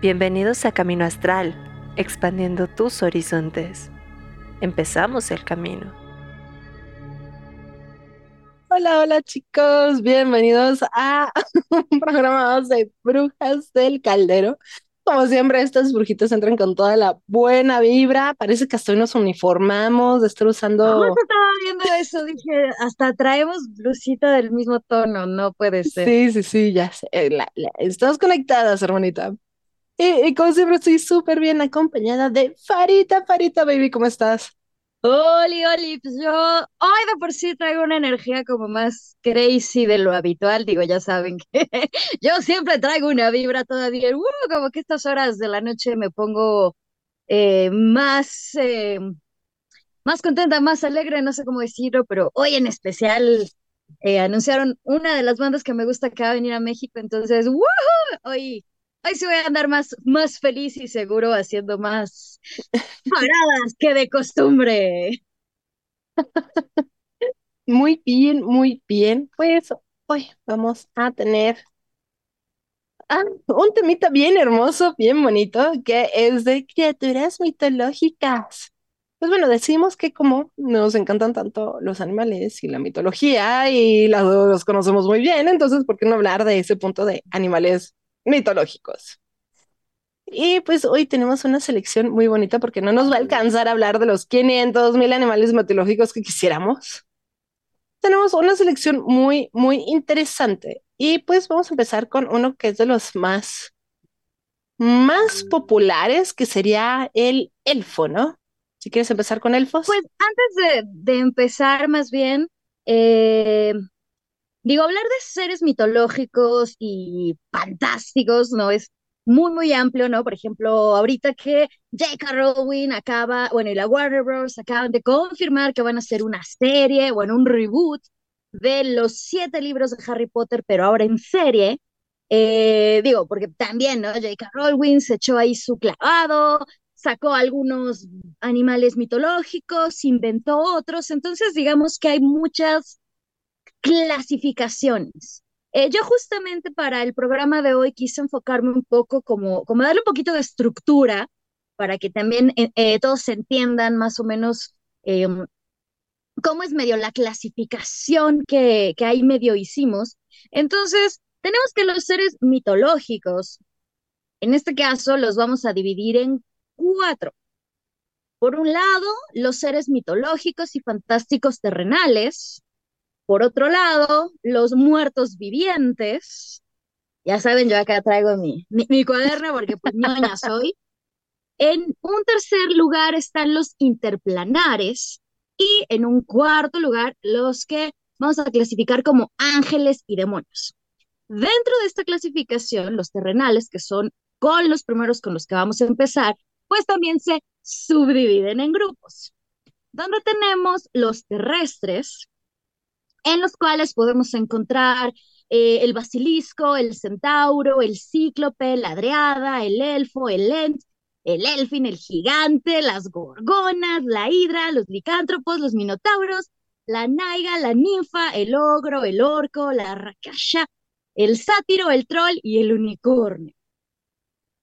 Bienvenidos a Camino Astral, expandiendo tus horizontes. Empezamos el camino. Hola, hola chicos, bienvenidos a un programa de Brujas del Caldero. Como siempre, estas brujitas entran con toda la buena vibra. Parece que hasta hoy nos uniformamos de estar usando. Justo estaba viendo eso, dije, hasta traemos blusita del mismo tono, no puede ser. Sí, sí, sí, ya sé. la- la- Estamos conectadas, hermanita. Y, y como siempre, estoy súper bien acompañada de Farita. Farita, baby, ¿cómo estás? Oli, Oli, pues yo hoy de por sí traigo una energía como más crazy de lo habitual, digo, ya saben que yo siempre traigo una vibra todavía, uh, como que estas horas de la noche me pongo eh, más, eh, más contenta, más alegre, no sé cómo decirlo, pero hoy en especial eh, anunciaron una de las bandas que me gusta que va a venir a México, entonces, ¡woohoo! Hoy, hoy sí voy a andar más, más feliz y seguro haciendo más paradas que de costumbre. Muy bien, muy bien. Pues hoy vamos a tener ah, un temita bien hermoso, bien bonito, que es de criaturas mitológicas. Pues bueno, decimos que como nos encantan tanto los animales y la mitología y los conocemos muy bien, entonces, ¿por qué no hablar de ese punto de animales mitológicos? Y pues hoy tenemos una selección muy bonita porque no nos va a alcanzar a hablar de los 500 mil animales mitológicos que quisiéramos tenemos una selección muy, muy interesante. Y pues vamos a empezar con uno que es de los más, más populares, que sería el elfo, ¿no? Si quieres empezar con elfos. Pues antes de, de empezar, más bien, eh, digo, hablar de seres mitológicos y fantásticos, ¿no? Es muy, muy amplio, ¿no? Por ejemplo, ahorita que J.K. Rowling acaba, bueno, y la Warner Bros. acaban de confirmar que van a hacer una serie, bueno, un reboot de los siete libros de Harry Potter, pero ahora en serie. Eh, digo, porque también, ¿no? J.K. Rowling se echó ahí su clavado, sacó algunos animales mitológicos, inventó otros, entonces digamos que hay muchas clasificaciones. Eh, yo justamente para el programa de hoy quise enfocarme un poco como, como darle un poquito de estructura para que también eh, eh, todos entiendan más o menos eh, cómo es medio la clasificación que, que ahí medio hicimos. Entonces, tenemos que los seres mitológicos, en este caso, los vamos a dividir en cuatro. Por un lado, los seres mitológicos y fantásticos terrenales. Por otro lado, los muertos vivientes. Ya saben, yo acá traigo mi, mi, mi cuaderno porque pues soy. En un tercer lugar están los interplanares y en un cuarto lugar los que vamos a clasificar como ángeles y demonios. Dentro de esta clasificación, los terrenales, que son con los primeros con los que vamos a empezar, pues también se subdividen en grupos, donde tenemos los terrestres, en los cuales podemos encontrar eh, el basilisco, el centauro, el cíclope, la driada, el elfo, el ent, el elfin, el gigante, las gorgonas, la hidra, los licántropos, los minotauros, la naiga, la ninfa, el ogro, el orco, la rakasha, el sátiro, el troll y el unicornio.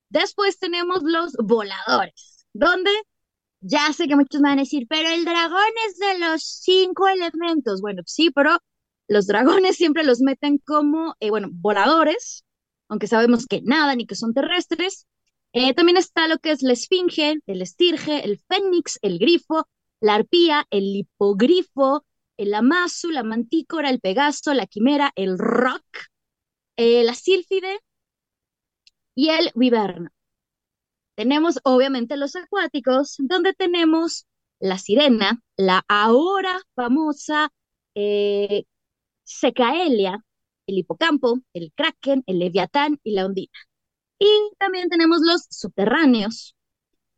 Después tenemos los voladores, donde ya sé que muchos me van a decir, pero el dragón es de los cinco elementos. Bueno, sí, pero los dragones siempre los meten como, eh, bueno, voladores, aunque sabemos que nadan y que son terrestres. Eh, también está lo que es la esfinge, el estirge, el fénix, el grifo, la arpía, el hipogrifo, el amazu, la mantícora, el pegaso, la quimera, el roc, eh, la sílfide y el viverno. Tenemos obviamente los acuáticos, donde tenemos la sirena, la ahora famosa eh, secaelia, el hipocampo, el kraken, el leviatán y la ondina. Y también tenemos los subterráneos,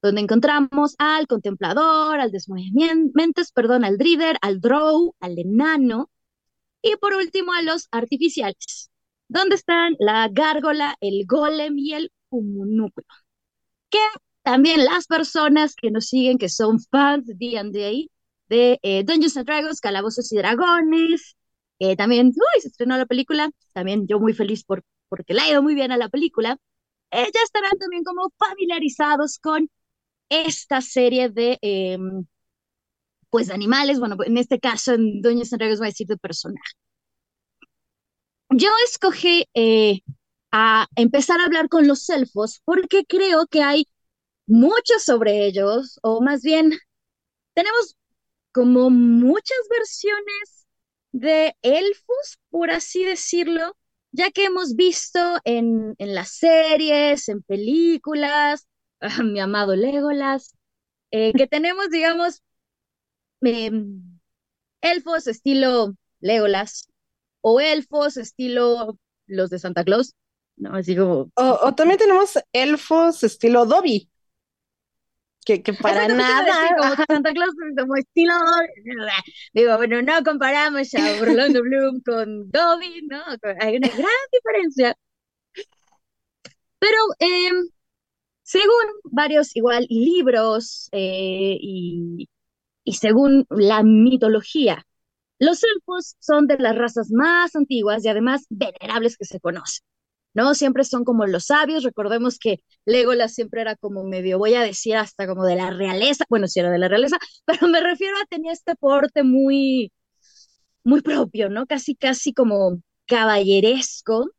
donde encontramos al contemplador, al desmovimientos, perdón, al drider, al drow, al enano, y por último a los artificiales, donde están la gárgola, el golem y el humunúculo. Que también las personas que nos siguen, que son fans de D&D, de eh, Dungeons and Dragons, Calabozos y Dragones, eh, también, uy, se estrenó la película, también yo muy feliz por, porque le ha ido muy bien a la película. eh, ya estarán también como familiarizados con esta serie de, em, pues, de animales. Bueno, en este caso, en Doña Santiago va a decir de personaje. Yo escogí eh, a empezar a hablar con los elfos porque creo que hay mucho sobre ellos, o más bien tenemos como muchas versiones de elfos, por así decirlo, ya que hemos visto en, en las series, en películas, mi amado Legolas, eh, que tenemos, digamos, em, elfos estilo Legolas o elfos estilo los de Santa Claus, ¿no? Así como... O, también tenemos elfos estilo Dobby. Que, que para nada. como Santa Claus, como estilo. Digo, bueno, no comparamos a Orlando Bloom con Dobby, ¿no? Hay una gran diferencia. Pero eh, según varios igual libros eh, y, y según la mitología, los elfos son de las razas más antiguas y además venerables que se conocen. ¿No? Siempre son como los sabios. Recordemos que Legolas siempre era como medio, voy a decir hasta como de la realeza, bueno, sí era de la realeza, pero me refiero a tenía este porte muy, muy propio, ¿no? Casi, casi como caballeresco.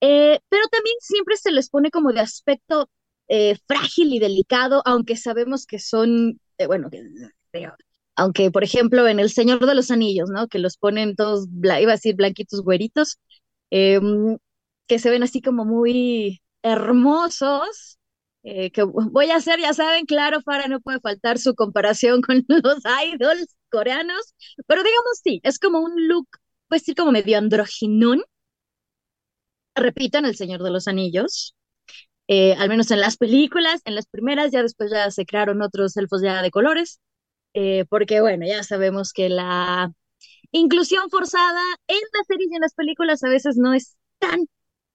Eh, pero también siempre se les pone como de aspecto eh, frágil y delicado, aunque sabemos que son, eh, bueno, aunque por ejemplo en El Señor de los Anillos, ¿no? Que los ponen todos, iba a decir blanquitos, güeritos, em, que se ven así como muy hermosos. que voy a hacer, ya saben, claro, Farah no puede faltar su comparación con los idols coreanos, pero digamos sí, es como un look, puede decir como medio androginón, repito, en El Señor de los Anillos, eh, al menos en las películas, en las primeras, ya después ya se crearon otros elfos ya de colores, eh, porque bueno, ya sabemos que la inclusión forzada en las series y en las películas a veces no es tan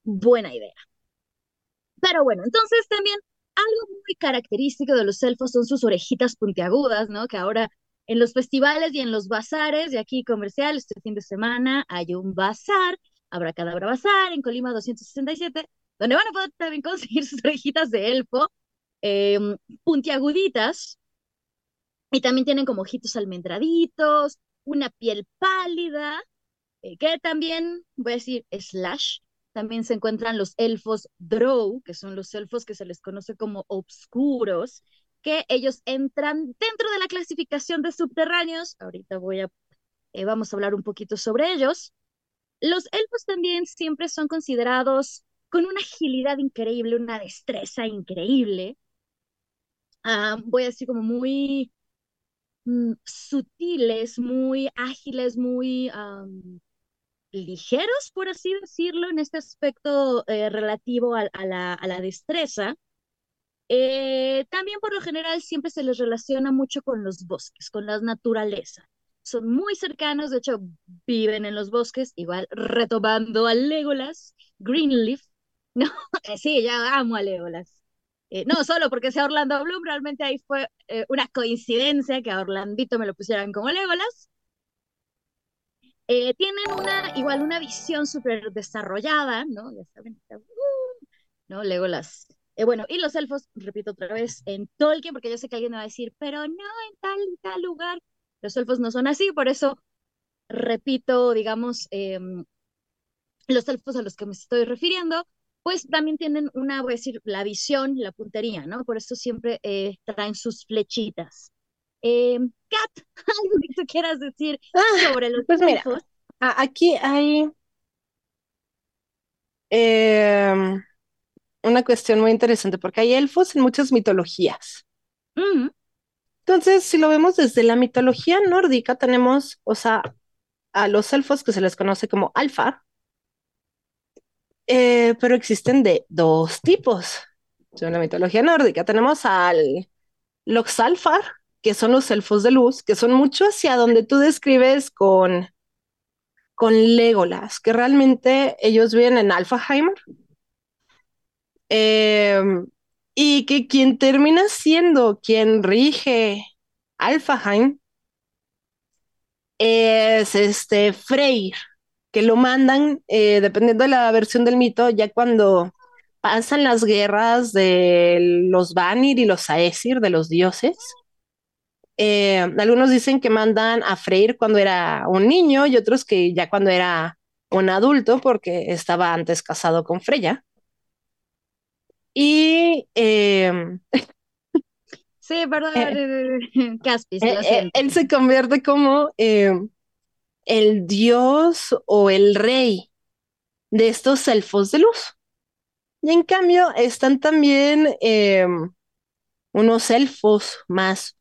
buena idea. Pero bueno, entonces también algo muy característico de los elfos son sus orejitas puntiagudas, ¿no? Que ahora en los festivales y en los bazares, de aquí comercial, este fin de semana hay un bazar Habrá Cadabra Bazar en Colima 267, donde van a poder también conseguir sus orejitas de elfo, em, puntiaguditas, y también tienen como ojitos almendraditos, una piel pálida, eh, que también, voy a decir, slash, también se encuentran los elfos drow, que son los elfos que se les conoce como obscuros, que ellos entran dentro de la clasificación de subterráneos. Ahorita voy a, eh, vamos a hablar un poquito sobre ellos. Los elfos también siempre son considerados con una agilidad increíble, una destreza increíble. Ah, voy a decir como muy mm, sutiles, muy ágiles, muy ligeros, por así decirlo, en este aspecto eh, relativo a, la, destreza. Eh, también por lo general siempre se les relaciona mucho con los bosques, con la naturaleza son muy cercanos, de hecho viven en los bosques, igual retomando a Legolas, Greenleaf, no, sí, ya amo a Legolas. Eh, no solo porque sea Orlando Bloom, realmente ahí fue eh, una coincidencia que a Orlandito me lo pusieran como Legolas. Eh, tienen una, igual una visión súper desarrollada, ¿no? Ya saben, uh, ¿no? Legolas. bueno, y los elfos, repito otra vez, en Tolkien, porque yo sé que alguien me va a decir, pero no en tal, tal lugar. Los elfos no son así, por eso repito, digamos, em, los elfos a los que me estoy refiriendo, pues también tienen una, voy a decir, la visión, la puntería, ¿no? Por eso siempre eh, traen sus flechitas. Eh, Kat, algo que tú quieras decir ah, sobre los pues elfos. aquí hay em, una cuestión muy interesante, porque hay elfos en muchas mitologías. Entonces, si lo vemos desde la mitología nórdica, tenemos, o sea, a los elfos que se les conoce como alfar, eh, pero existen de dos tipos. En la mitología nórdica tenemos al Loxalfar, que son los elfos de luz, que son mucho hacia donde tú describes con, con Legolas, que realmente ellos viven en Alfaheimer. Em, y que quien termina siendo quien rige Alfaheim es este Freyr, que lo mandan, eh, dependiendo de la versión del mito, ya cuando pasan las guerras de los Vanir y los Aesir, de los dioses. Eh, algunos dicen que mandan a Freyr cuando era un niño y otros que ya cuando era un adulto porque estaba antes casado con Freya. Y eh, Sí, perdón, Eh, Caspis, lo eh, él se convierte como eh, el dios o el rey de estos elfos de luz. Y en cambio están también eh, unos elfos más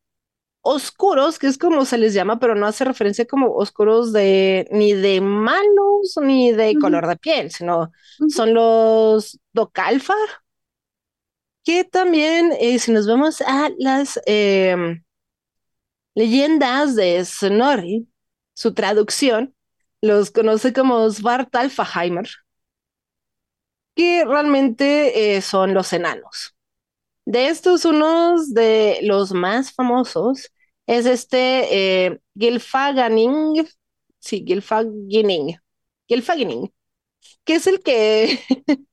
oscuros, que es como se les llama, pero no hace referencia como oscuros de ni de manos ni de color de piel, sino son los Docalfar, que también, eh, si nos vamos a las em, leyendas de Snorri, su traducción, los conoce como Svartalfaheimer, que realmente eh, son los enanos. De estos, unos de los más famosos es este eh, Gylfaginning, sí, Gylfaginning, Gylfaginning, que es el que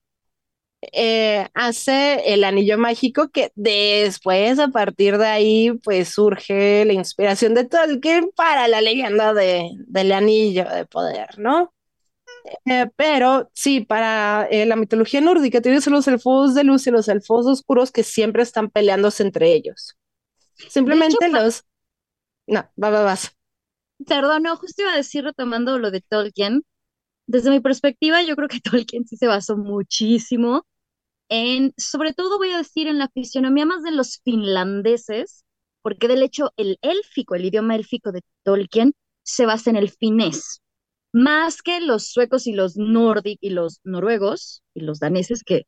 eh, hace el anillo mágico que después, a partir de ahí, pues surge la inspiración de Tolkien para la leyenda de, del anillo de poder, ¿no? Eh, pero sí, para eh, la mitología nórdica tienes los elfos de luz y los elfos oscuros que siempre están peleándose entre ellos. Hecho, Simplemente los... No, va, va, vas. perdón, no, justo iba a decir retomando lo de Tolkien. Desde mi perspectiva, yo creo que Tolkien sí se basó muchísimo en, sobre todo voy a decir, en la fisionomía más de los finlandeses, porque del hecho el élfico, el idioma élfico de Tolkien, se basa en el finés, más que los suecos y los nórdicos y los noruegos y los daneses, que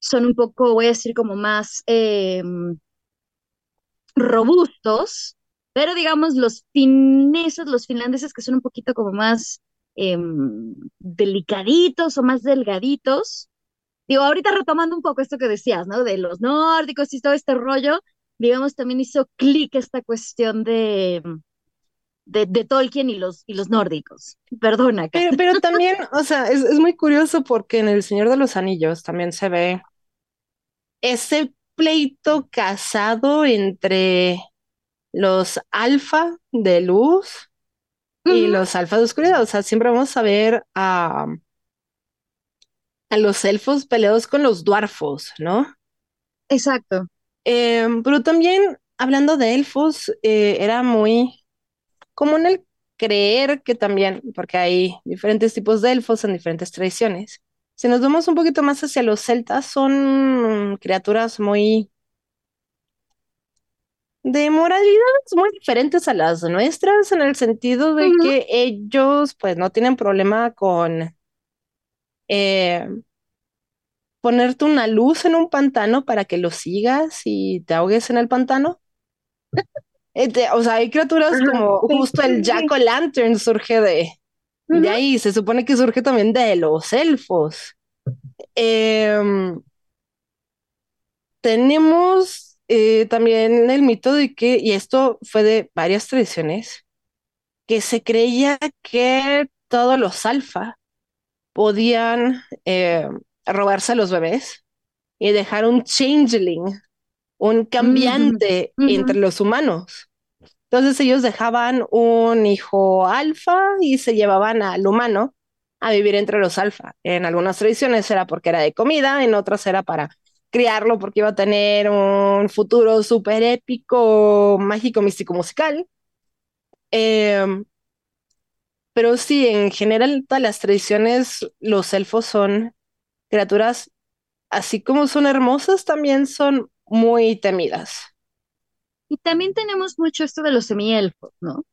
son un poco, voy a decir, como más eh, robustos, pero digamos los fineses, los finlandeses que son un poquito como más eh, delicaditos o más delgaditos. Digo, ahorita retomando un poco esto que decías, ¿no? De los nórdicos y todo este rollo, digamos, también hizo clic esta cuestión de, de, de Tolkien y los, y los nórdicos. Perdona. Pero, pero también, o sea, es, es muy curioso porque en El Señor de los Anillos también se ve ese pleito casado entre los alfa de luz y los alfa de oscuridad. O sea, siempre vamos a ver a, a los elfos peleados con los dwarfos, ¿no? exacto. Eh, pero también, hablando de elfos, eh, era muy común el creer que también, porque hay diferentes tipos de elfos en diferentes tradiciones. Si nos vamos un poquito más hacia los celtas, son criaturas muy de moralidades muy diferentes a las nuestras, en el sentido de que ellos, pues, no tienen problema con eh, ponerte una luz en un pantano para que lo sigas y te ahogues en el pantano. Eh, o sea, hay criaturas Ajá, como sí, justo sí, el sí, sí. Jack-o'-lantern surge de, ahí, se supone que surge también de los elfos. Em, tenemos eh, también el mito de que, y esto fue de varias tradiciones, que se creía que todos los alfa podían eh, robarse a los bebés y dejar un changeling, un cambiante entre los humanos. Entonces ellos dejaban un hijo alfa y se llevaban al humano a vivir entre los alfa. En algunas tradiciones era porque era de comida, en otras era para criarlo porque iba a tener un futuro súper épico, mágico, místico, musical. Eh, pero sí, en general, todas las tradiciones, los elfos son criaturas, así como son hermosas, también son muy temidas. Y también tenemos mucho esto de los semielfos, ¿no?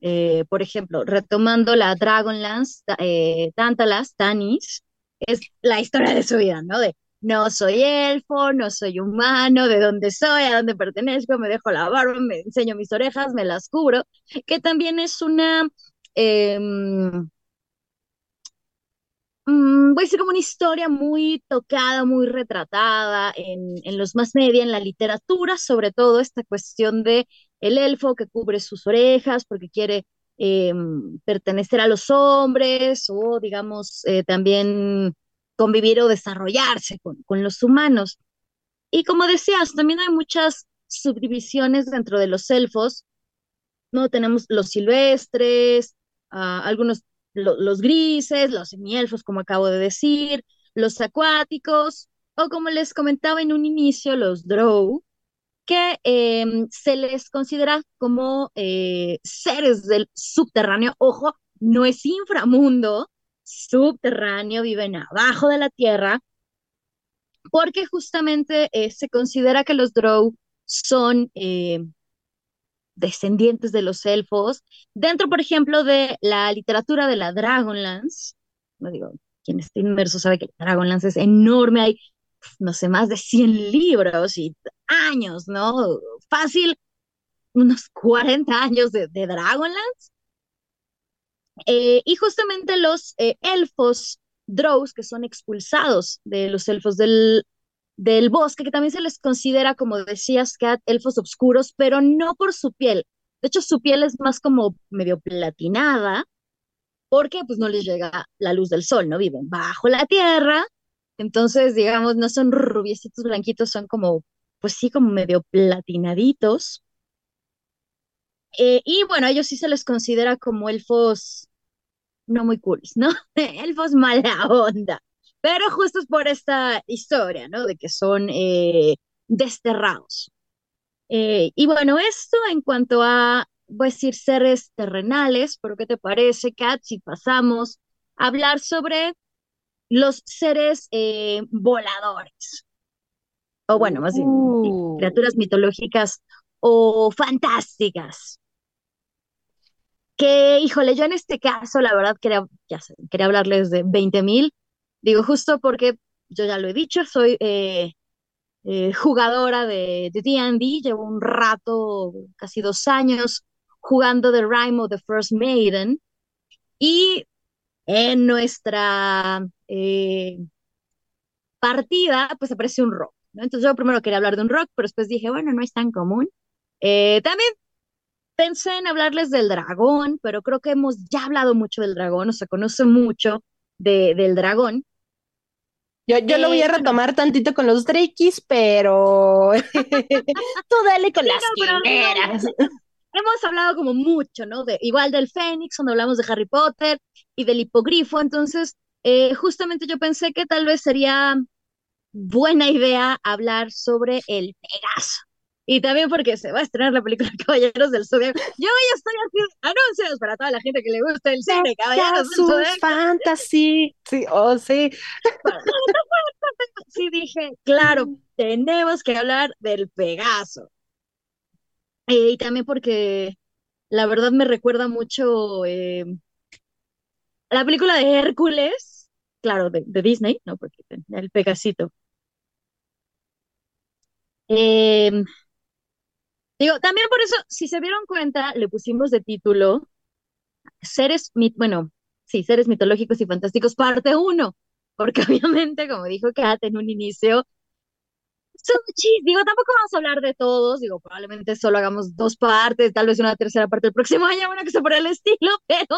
Eh, por ejemplo, retomando la Dragonlance, eh, Tantalas, Tanis, es la historia de su vida, ¿no? De no soy elfo, no soy humano, de dónde soy, a dónde pertenezco, me dejo la barba, me enseño mis orejas, me las cubro, que también es una, em, mm, voy a decir como una historia muy tocada, muy retratada en, en los más media, en la literatura, sobre todo esta cuestión de el elfo que cubre sus orejas porque quiere eh, pertenecer a los hombres o digamos eh, también convivir o desarrollarse con, con los humanos. Y como decías, también hay muchas subdivisiones dentro de los elfos, ¿no? Tenemos los silvestres, ah, algunos los grises, los semielfos, como acabo de decir, los acuáticos, o como les comentaba en un inicio, los drow, que em, se les considera como eh, seres del subterráneo. Ojo, no es inframundo, subterráneo, viven abajo de la tierra, porque justamente eh, se considera que los drow son eh, descendientes de los elfos. Dentro, por ejemplo, de la literatura de la Dragonlance, no digo, quien esté inmerso sabe que la Dragonlance es enorme, hay, no sé, más de 100 libros y años, ¿no? Fácil, unos 40 años de, Dragonlance. Eh, y justamente los eh, elfos drows, que son expulsados de los elfos del, del bosque, que también se les considera, como decías, Kat, elfos oscuros, pero no por su piel. De hecho, su piel es más como medio platinada, porque pues no les llega la luz del sol, ¿no? Viven bajo la tierra, entonces, digamos, no son rubiecitos blanquitos, son como, pues sí, como medio platinaditos. Eh, y bueno, a ellos sí se les considera como elfos no muy cool, ¿no? elfos mala onda. Pero justo es por esta historia, ¿no? De que son eh, desterrados. Eh, y bueno, esto en cuanto a, voy a decir, seres terrenales, pero ¿qué te parece, Kat, si pasamos a hablar sobre los seres eh, voladores? O bueno, más bien, Uh. criaturas mitológicas o fantásticas. Que, híjole, yo en este caso, la verdad, quería, ya sé, quería hablarles de 20.000. Digo, justo porque yo ya lo he dicho, soy eh, eh, jugadora de de D&D, llevo un rato, casi dos años, jugando The Rime of the First Maiden, y en nuestra eh, partida, pues aparece un rock, ¿no? Entonces yo primero quería hablar de un rock, pero después dije, bueno, no es tan común. También pensé en hablarles del dragón, pero creo que hemos ya hablado mucho del dragón, o se conoce mucho de, del dragón. Yo, yo lo voy a Eh, retomar tantito con los Drakis, pero tú dale con las no, quimeras. Hemos hablado como mucho, ¿no? De, igual del Fénix, cuando hablamos de Harry Potter y del hipogrifo, entonces eh, justamente yo pensé que tal vez sería buena idea hablar sobre el Pegaso. Y también porque se va a estrenar la película Caballeros del Zodiaco. Yo ya estoy haciendo anuncios para toda la gente que le gusta el cine Caballeros del Zodiaco. Fantasy. Sí, oh, sí. Sí dije, claro, tenemos que hablar del Pegaso. Eh, y también porque la verdad me recuerda mucho eh, a la película de Hércules, claro, de, de Disney, ¿no? Porque el Pegasito. Em, digo, también por eso, si se dieron cuenta, le pusimos de título Seres, mit- bueno, sí, Seres mitológicos y fantásticos, parte 1, porque obviamente, como dijo Kat en un inicio, son muchis- digo, tampoco vamos a hablar de todos, digo, probablemente solo hagamos dos partes, tal vez una tercera parte el próximo año, una cosa por el estilo, pero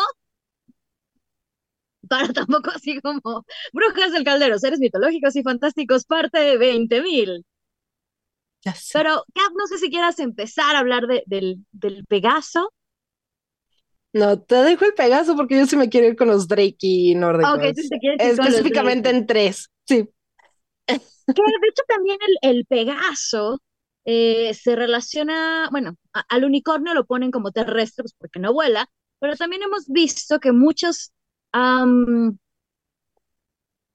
para tampoco así como Brujas del Caldero, Seres mitológicos y fantásticos, parte de 20.000. Ya sé. Pero, Kat, no sé si quieras empezar a hablar de, del, del Pegaso. No, te dejo el Pegaso porque yo sí me quiero ir con los Drake nórdicos. Ok, tú te quieres ir con los Específicamente en tres. Sí. Que de hecho también el, el Pegaso eh, se relaciona, bueno, a- al unicornio lo ponen como terrestre, pues porque no vuela, pero también hemos visto que muchos,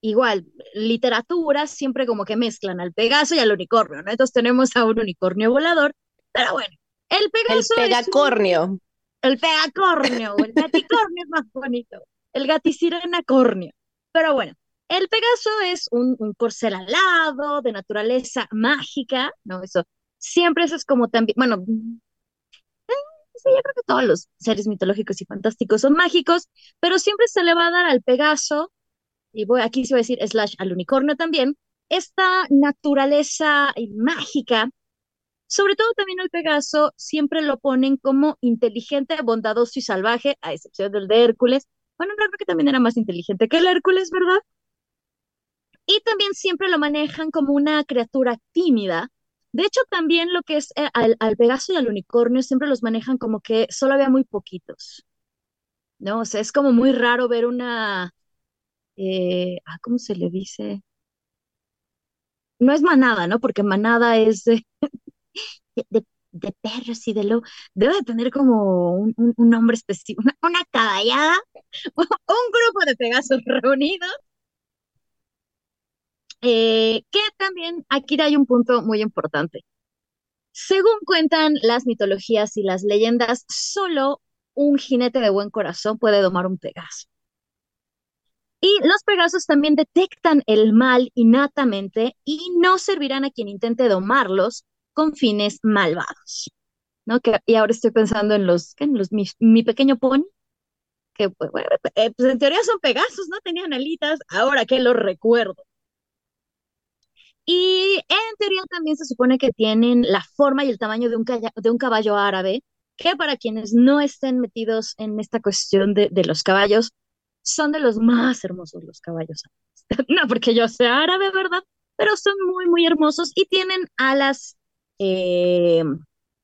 igual, literaturas siempre como que mezclan al Pegaso y al unicornio, ¿no? Entonces tenemos a un unicornio volador, pero bueno, el El Pegaso es un- Pegacornio. el pegacornio, el gaticornio es más bonito. El gatisirenacornio. Pero bueno, el Pegaso es un, un corcel alado, de naturaleza mágica, ¿no? Eso siempre eso es como también, bueno, mm, eh, sí, yo creo que todos los seres mitológicos y fantásticos son mágicos, pero siempre se le va a dar al Pegaso, y voy, aquí se va a decir slash al unicornio también, esta naturaleza eh, mágica sobre todo también el Pegaso siempre lo ponen como inteligente, bondadoso y salvaje, a excepción del de Hércules. Bueno, no creo que también era más inteligente que el Hércules, ¿verdad? también siempre lo manejan como una criatura tímida. De hecho, también lo que es eh, al, al Pegaso y al unicornio siempre los manejan como que solo había muy poquitos. ¿No? O sea, es como muy raro ver una, eh, ah, ¿cómo se le dice? No es manada, ¿no? Porque manada es de, perros y de lo debe de tener como un, nombre específico, una, una caballada, un grupo de Pegasos reunidos. Eh, que también aquí hay un punto muy importante. Según cuentan las mitologías y las leyendas, solo un jinete de buen corazón puede domar un Pegaso. Y los Pegasos también detectan el mal innatamente y no servirán a quien intente domarlos con fines malvados. ¿no? Y ahora estoy pensando en los, en los mi, mi pequeño pony, que pues, eh, pues en teoría son Pegasos, no tenían alitas, ahora que lo recuerdo. Y en teoría también se supone que tienen la forma y el tamaño de un, de un caballo árabe, que para quienes no estén metidos en esta cuestión de, de los caballos, son de los más hermosos los caballos árabes. no porque yo sea árabe, ¿verdad? Pero son muy, muy hermosos y tienen alas, eh,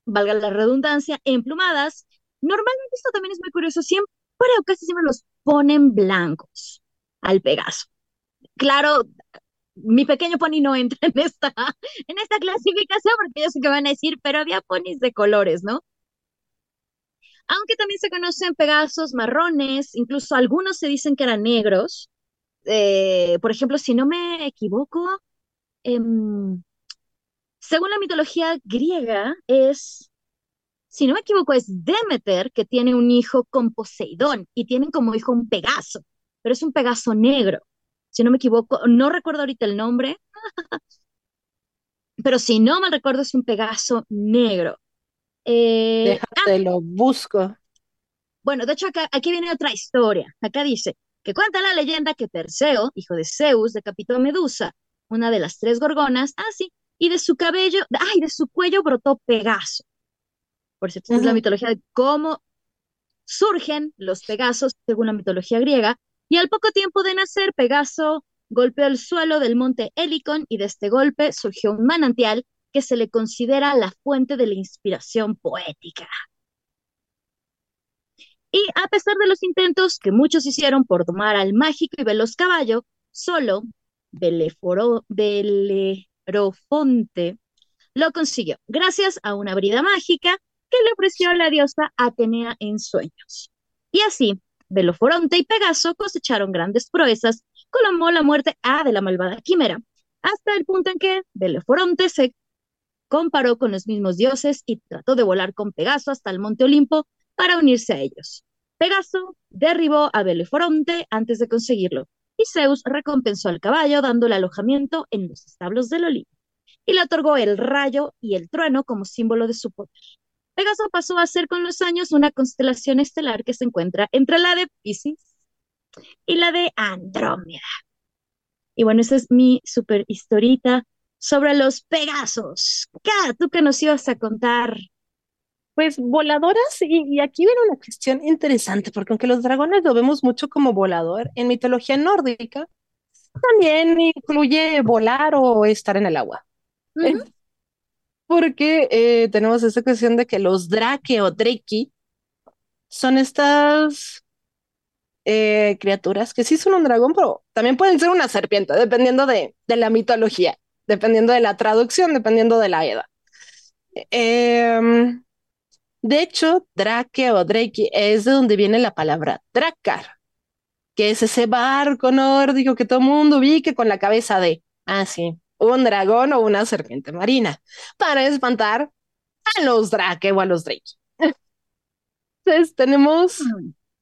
valga la redundancia, emplumadas. Normalmente esto también es muy curioso, siempre o casi siempre los ponen blancos al Pegaso. Claro, mi pequeño pony no entra en esta, en esta clasificación porque yo sé que van a decir, pero había ponis de colores, ¿no? Aunque también se conocen pegasos marrones, incluso algunos se dicen que eran negros. Eh, por ejemplo, si no me equivoco, eh, según la mitología griega, es, si no me equivoco, es Demeter que tiene un hijo con Poseidón y tienen como hijo un Pegaso, pero es un Pegaso negro si no me equivoco, no recuerdo ahorita el nombre, pero si no me recuerdo es un Pegaso negro. Eh, Déjate, ah, lo busco. Bueno, de hecho acá, aquí viene otra historia. Acá dice que cuenta la leyenda que Perseo, hijo de Zeus, decapitó a Medusa, una de las tres gorgonas, ah sí, y de su cabello, ay, de su cuello brotó Pegaso. Por cierto, uh -huh. es la mitología de cómo surgen los Pegasos según la mitología griega, y al poco tiempo de nacer, Pegaso golpeó el suelo del monte Helicon y de este golpe surgió un manantial que se le considera la fuente de la inspiración poética. Y a pesar de los intentos que muchos hicieron por domar al mágico y veloz caballo, solo Belerofonte lo consiguió, gracias a una brida mágica que le ofreció la diosa Atenea en sueños. Y así, Beloforonte y Pegaso cosecharon grandes proezas, colomó la muerte A de la malvada quimera, hasta el punto en que Beloforonte se comparó con los mismos dioses y trató de volar con Pegaso hasta el monte Olimpo para unirse a ellos. Pegaso derribó a Beleforonte antes de conseguirlo, y Zeus recompensó al caballo dándole alojamiento en los establos del Olimpo, y le otorgó el rayo y el trueno como símbolo de su poder. Pegaso pasó a ser con los años una constelación estelar que se encuentra entre la de Pisces y la de Andrómeda. Y bueno, esa es mi super historita sobre los Pegasos. ¿Qué? ¿Tú qué nos ibas a contar? Pues voladoras, y, y, aquí viene una cuestión interesante, porque aunque los dragones lo vemos mucho como volador, en mitología nórdica también incluye volar o estar en el agua. Uh -huh porque eh, tenemos esta cuestión de que los drake o draki son estas eh, criaturas que sí son un dragón, pero también pueden ser una serpiente, dependiendo de, de la mitología, dependiendo de la traducción, dependiendo de la edad. Eh, de hecho, drake o draki es de donde viene la palabra dracar, que es ese barco nórdico que todo el mundo ubique con la cabeza de, ah, sí, un dragón o una serpiente marina para espantar a los drake o a los drake. Entonces tenemos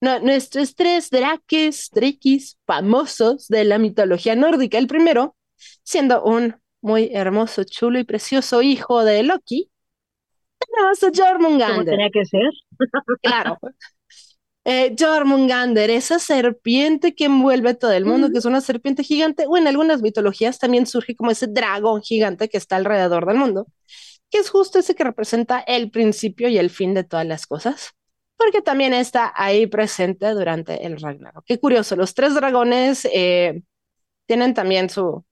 nuestros tres drakes, drakis famosos de la mitología nórdica. El primero, siendo un muy hermoso, chulo y precioso hijo de Loki, tenemos a Jormungander. ¿Cómo tenía que ser? claro. Eh, Jormungander, esa serpiente que envuelve todo el mundo, -huh. que es una serpiente gigante, o en algunas mitologías también surge como ese dragón gigante que está alrededor del mundo, que es justo ese que representa el principio y el fin de todas las cosas, porque también está ahí presente durante el Ragnarok. Qué curioso, los tres dragones eh, tienen también su,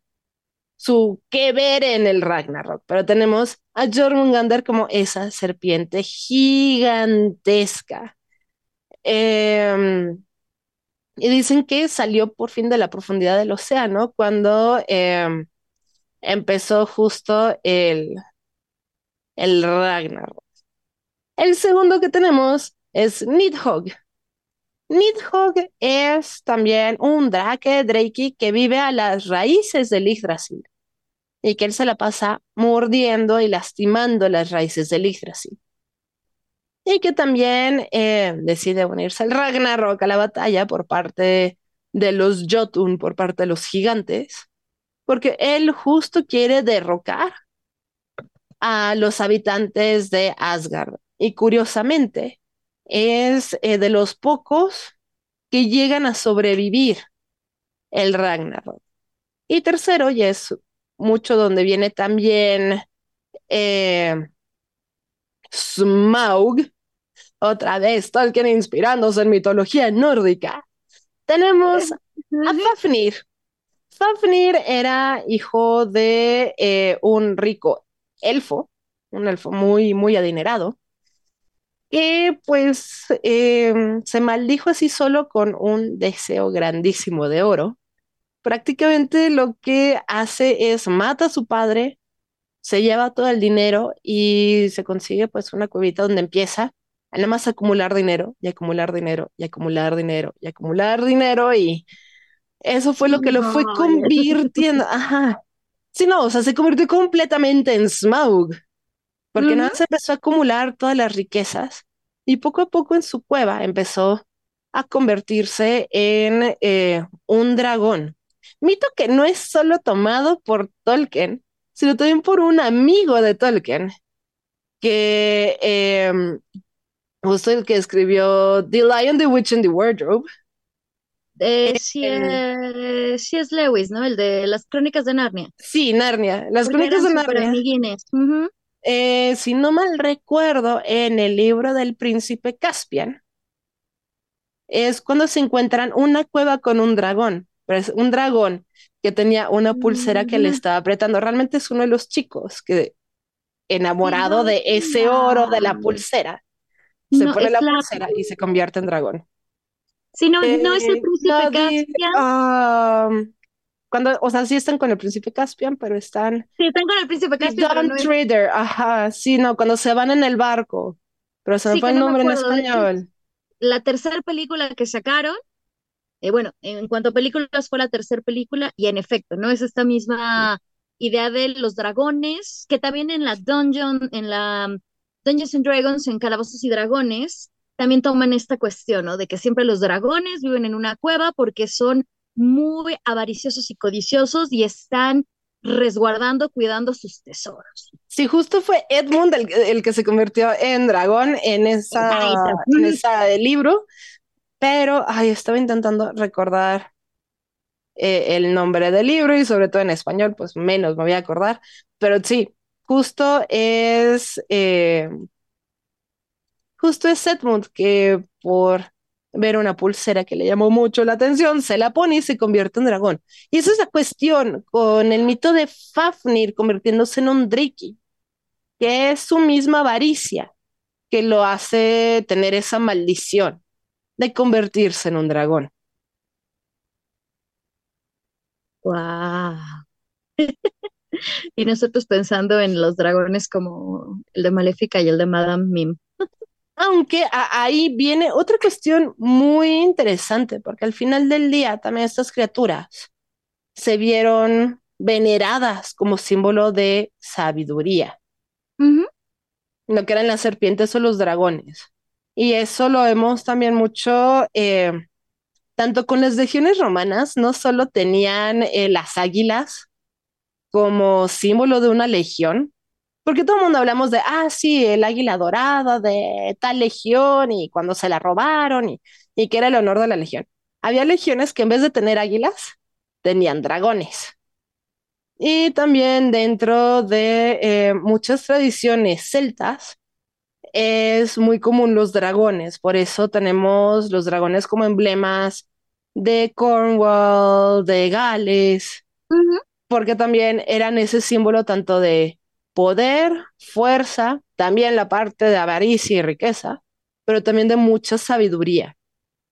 su que ver en el Ragnarok, pero tenemos a Jormungandr como esa serpiente gigantesca. Em, y dicen que salió por fin de la profundidad del océano cuando em, empezó justo el, el Ragnarok. El segundo que tenemos es Nidhogg. Nidhogg es también un drake, Drakey, que vive a las raíces del Yggdrasil y que él se la pasa mordiendo y lastimando las raíces del Yggdrasil. Y que también eh, decide unirse al Ragnarok, a la batalla, por parte de los Jotun, por parte de los gigantes, porque él justo quiere derrocar a los habitantes de Asgard. Y curiosamente, es eh, de los pocos que llegan a sobrevivir el Ragnarok. Y tercero, y es mucho donde viene también eh, Smaug, otra vez Tolkien inspirándose en mitología nórdica. Tenemos a Fafnir. Fafnir era hijo de eh, un rico elfo, un elfo muy, muy adinerado, que pues em, se maldijo así solo con un deseo grandísimo de oro. Prácticamente lo que hace es mata a su padre, se lleva todo el dinero y se consigue pues una cuevita donde empieza a nada más acumular dinero y acumular dinero y acumular dinero y acumular dinero y eso fue lo que lo fue convirtiendo, ajá. Sí, no, o sea, se convirtió completamente en Smaug porque nada se empezó a acumular todas las riquezas y poco a poco en su cueva empezó a convertirse en eh, un dragón. Mito que no es solo tomado por Tolkien, sino también por un amigo de Tolkien, que eh, justo el que escribió The Lion, the Witch and the Wardrobe. Eh, sí, es, Lewis, ¿no? El de las crónicas de Narnia. Sí, Narnia, las crónicas de Narnia. Eh, si no mal recuerdo, en el libro del príncipe Caspian, es cuando se encuentran una cueva con un dragón, pero es un dragón que tenía una pulsera que le mm. estaba apretando. Realmente es uno de los chicos que, enamorado de ese oro de la pulsera, se pone la, pulsera y se convierte en dragón. Si no, no es el eh, príncipe Caspian. Cuando, o sea, sí están con el príncipe Caspian, pero están. Sí, están con el príncipe Caspian. Don Trader, ajá, sí, no, cuando se van en el barco. Pero se me fue el nombre en español. La tercera película que sacaron, eh, bueno, en cuanto a películas fue la tercera película, y en efecto, ¿no? Es esta misma idea de los dragones, que también en la Dungeon, en la Dungeons and Dragons, en Calabozos y Dragones, también toman esta cuestión, ¿no? De que siempre los dragones viven en una cueva porque son muy avariciosos y codiciosos y están resguardando, cuidando sus tesoros. Sí, justo fue Edmund el, que se convirtió en dragón en esa, en esa libro, pero ay, estaba intentando recordar eh, el nombre del libro y sobre todo en español, pues menos me voy a acordar, pero sí, justo es, eh, justo es Edmund que por ver una pulsera que le llamó mucho la atención, se la pone y se convierte en dragón. Y esa es la cuestión con el mito de Fafnir convirtiéndose en un Driki, que es su misma avaricia que lo hace tener esa maldición de convertirse en un dragón. Wow. y nosotros pensando en los dragones como el de Maléfica y el de Madame Mim. Aunque ahí viene otra cuestión muy interesante, porque al final del día también estas criaturas se vieron veneradas como símbolo de sabiduría. Lo que eran las serpientes o los dragones. Y eso lo vemos también mucho, eh, tanto con las legiones romanas, no solo tenían eh, las águilas como símbolo de una legión, porque todo el mundo hablamos de, ah, sí, el águila dorada de tal legión y cuando se la robaron y, y que era el honor de la legión. Había legiones que en vez de tener águilas, tenían dragones. Y también dentro de eh, muchas tradiciones celtas es muy común los dragones, por eso tenemos los dragones como emblemas de Cornwall, de Gales, porque también eran ese símbolo tanto de poder, fuerza, también la parte de avaricia y riqueza, pero también de mucha sabiduría.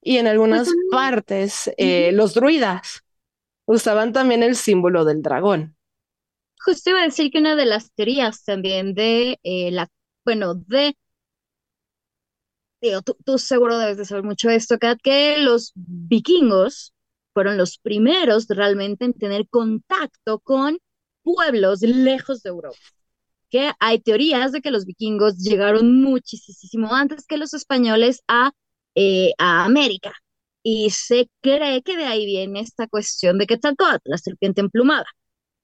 Y en algunas Pues, partes, eh, los druidas usaban también el símbolo del dragón. Justo iba a decir que una de las teorías también de eh, la, bueno, de, digo, tú, tú seguro debes de saber mucho de esto, Kat, que los vikingos fueron los primeros realmente en tener contacto con pueblos lejos de Europa. Que hay teorías de que los vikingos llegaron muchísimo antes que los españoles a, eh, a América. Y se cree que de ahí viene esta cuestión de Quetzalcóatl, la serpiente emplumada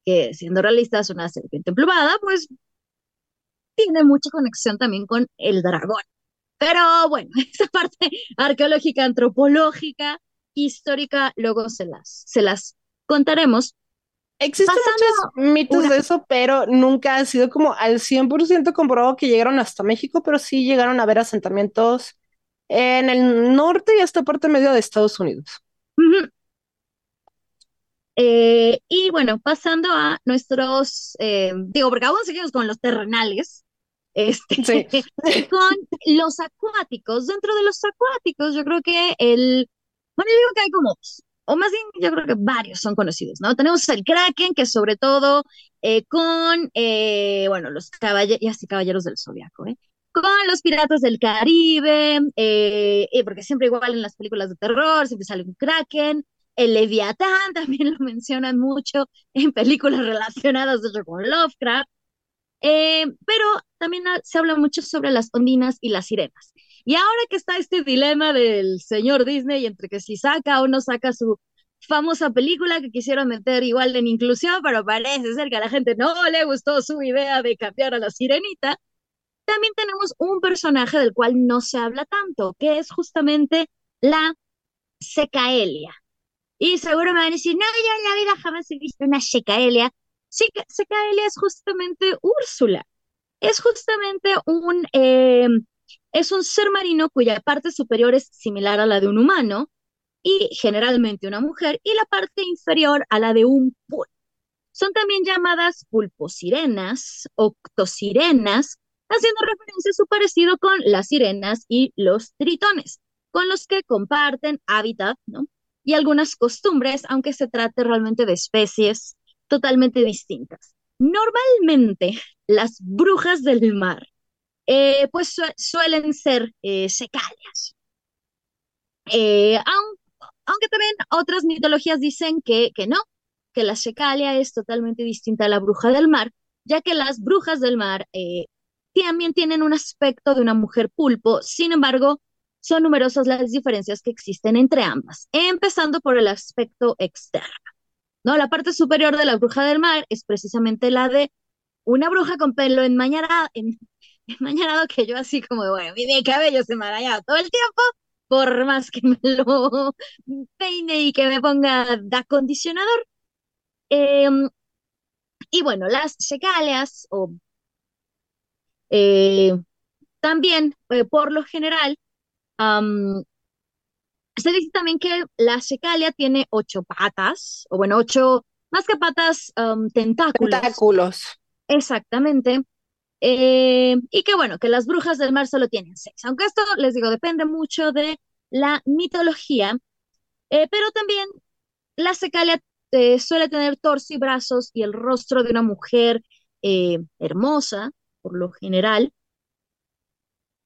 que siendo realistas, una serpiente emplumada, pues tiene mucha conexión también con el dragón. Pero bueno, esa parte arqueológica, antropológica, histórica, luego se las, se las contaremos. Existen Pasando muchos mitos una- de eso, pero nunca ha sido como al 100% comprobado que llegaron hasta México, pero sí llegaron a haber asentamientos en el norte y esta parte medio de Estados Unidos. Eh, y bueno, pasando a nuestros, eh, digo, porque aún seguimos con los terrenales, este, Sí. con los acuáticos. Dentro de los acuáticos, yo creo que el, bueno, yo digo que hay como dos, o más bien yo creo que varios son conocidos, ¿no? Tenemos el Kraken, que sobre todo eh, con, eh, bueno, los caballeros, ya sí, caballeros del Zodiaco, ¿eh? Con los piratas del Caribe, porque siempre igual en las películas de terror siempre sale un Kraken. El Leviatán también lo mencionan mucho en películas relacionadas con Lovecraft. Pero también se habla mucho sobre las ondinas y las sirenas. Y ahora que está este dilema del señor Disney entre que si saca o no saca su famosa película que quisieron meter igual en inclusión, pero parece ser que a la gente no le gustó su idea de cambiar a la sirenita, también tenemos un personaje del cual no se habla tanto, que es justamente la Secaelia. Y seguro me van a decir, no, yo en la vida jamás he visto una Secaelia. Secaelia es justamente Úrsula. Es justamente un, eh, es un ser marino cuya parte superior es similar a la de un humano y generalmente una mujer y la parte inferior a la de un pulpo. Son también llamadas pulposirenas, octosirenas, haciendo referencia a su parecido con las sirenas y los tritones, con los que comparten hábitat, ¿no? y algunas costumbres, aunque se trate realmente de especies totalmente distintas. Normalmente, las brujas del mar, eh, pues su- suelen ser eh, secalias. Eh, aun- aunque también otras mitologías dicen que, que no, que la secalia es totalmente distinta a la bruja del mar, ya que las brujas del mar eh, también tienen un aspecto de una mujer pulpo, sin embargo, son numerosas las diferencias que existen entre ambas, empezando por el aspecto externo. ¿no? La parte superior de la bruja del mar es precisamente la de una bruja con pelo enmañarado, en, enmañarado que yo así como de, bueno, mi, cabello se me arañado todo el tiempo, por más que me lo peine y que me ponga de acondicionador. Em, y bueno, las secalias o eh, también, eh, por lo general, se dice también que la secalia tiene ocho patas, o bueno, ocho, más que patas, tentáculos. Tentáculos. Exactamente. Eh, y que bueno, que las brujas del mar solo tienen seis. Aunque esto, les digo, depende mucho de la mitología. Eh, pero también la secalia eh, suele tener torso y brazos y el rostro de una mujer hermosa, por lo general,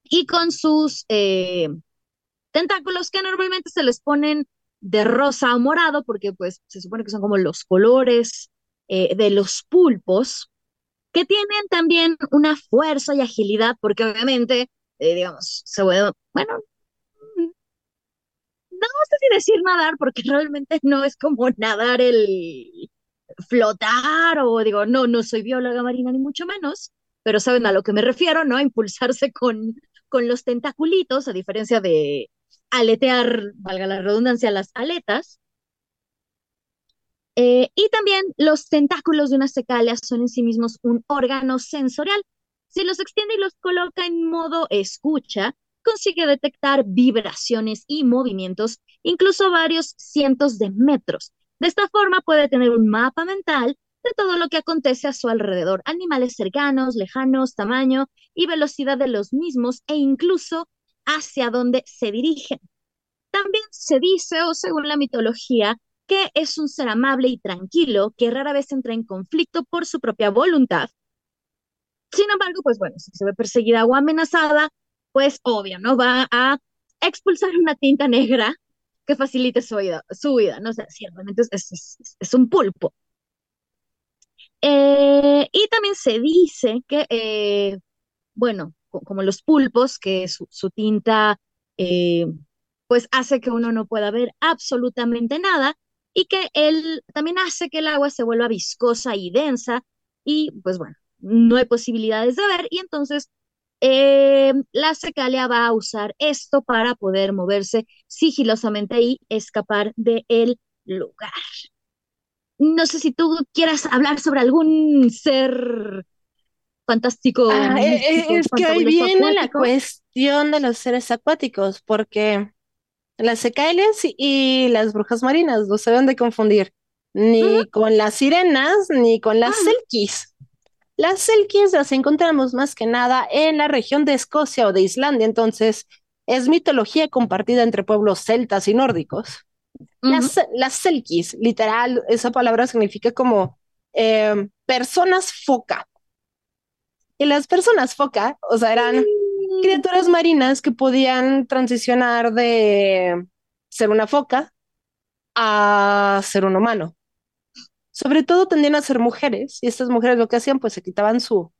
y con sus tentáculos que normalmente se les ponen de rosa o morado, porque pues se supone que son como los colores de los pulpos, que tienen también una fuerza y agilidad, porque obviamente, eh, digamos, se puede, bueno, no sé si decir nadar, porque realmente no es como nadar el flotar o digo, no, no soy bióloga marina ni mucho menos, pero saben a lo que me refiero, ¿no? Impulsarse con, con los tentaculitos, a diferencia de aletear, valga la redundancia, las aletas. Eh, y también los tentáculos de una secalia son en sí mismos un órgano sensorial. Si los extiende y los coloca en modo escucha, consigue detectar vibraciones y movimientos, incluso varios cientos de metros. De esta forma puede tener un mapa mental de todo lo que acontece a su alrededor, animales cercanos, lejanos, tamaño y velocidad de los mismos e incluso hacia dónde se dirigen. También se dice, o según la mitología, que es un ser amable y tranquilo que rara vez entra en conflicto por su propia voluntad. Sin embargo, pues bueno, si se ve perseguida o amenazada, pues obvio, ¿no? Va a expulsar una tinta negra que facilite su vida, ¿no? O ciertamente es, es, un pulpo. Eh, y también se dice que, eh, bueno, como los pulpos, que su, tinta eh, pues hace que uno no pueda ver absolutamente nada y que él también hace que el agua se vuelva viscosa y densa y pues bueno, no hay posibilidades de ver y entonces eh, la secalia va a usar esto para poder moverse sigilosamente y escapar del lugar. No sé si tú quieras hablar sobre algún ser fantástico. Ah, eh, eh, es que ahí viene la cuestión de los seres acuáticos, porque las secailes y las brujas marinas no se deben de confundir ni con las sirenas ni con las selkis. Las selkis las encontramos más que nada en la región de Escocia o de Islandia, entonces es mitología compartida entre pueblos celtas y nórdicos. las, las selkis, literal, esa palabra significa como eh, personas foca. Y las personas foca, o sea, eran mm. Criaturas marinas que podían transicionar de ser una foca a ser un humano. Sobre todo tendían a ser mujeres, y estas mujeres lo que hacían, pues se quitaban su